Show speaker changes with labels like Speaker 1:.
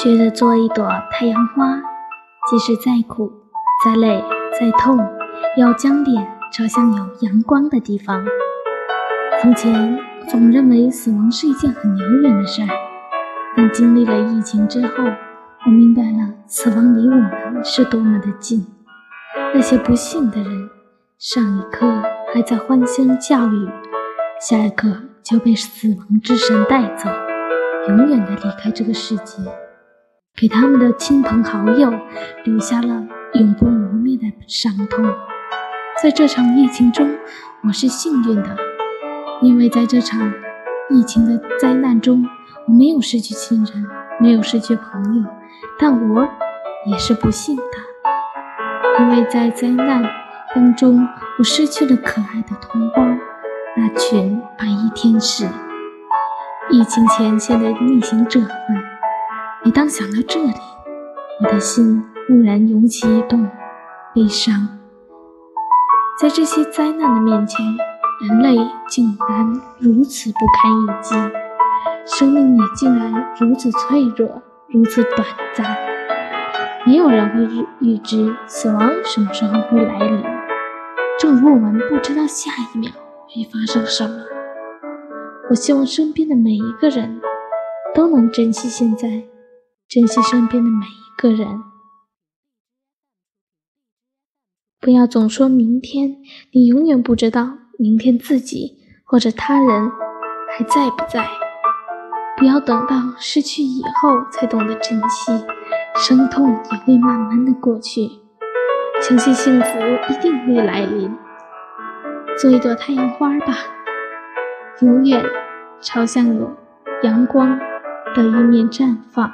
Speaker 1: 学着做一朵太阳花，即使再苦、再累、再痛，要将脸朝向有阳光的地方。从前总认为死亡是一件很遥远的事儿，但经历了疫情之后，我明白了死亡离我们是多么的近。那些不幸的人，上一刻还在欢声笑语，下一刻就被死亡之神带走，永远的离开这个世界，给他们的亲朋好友留下了永不磨灭的伤痛。在这场疫情中，我是幸运的，因为在这场疫情的灾难中，我没有失去亲人，没有失去朋友，但我也是不幸的。因为在灾难当中，我失去了可爱的同胞，那群白衣天使。疫情前线的逆行者们，每当想到这里，我的心忽然涌起一动悲伤。在这些灾难的面前，人类竟然如此不堪一击，生命也竟然如此脆弱，如此短暂。没有人会预预知死亡什么时候会来临，正如我们不知道下一秒会发生什么。我希望身边的每一个人都能珍惜现在，珍惜身边的每一个人，不要总说明天，你永远不知道明天自己或者他人还在不在。不要等到失去以后才懂得珍惜。伤痛也会慢慢的过去，相信幸福一定会来临。做一朵太阳花吧，永远朝向有阳光的一面绽放。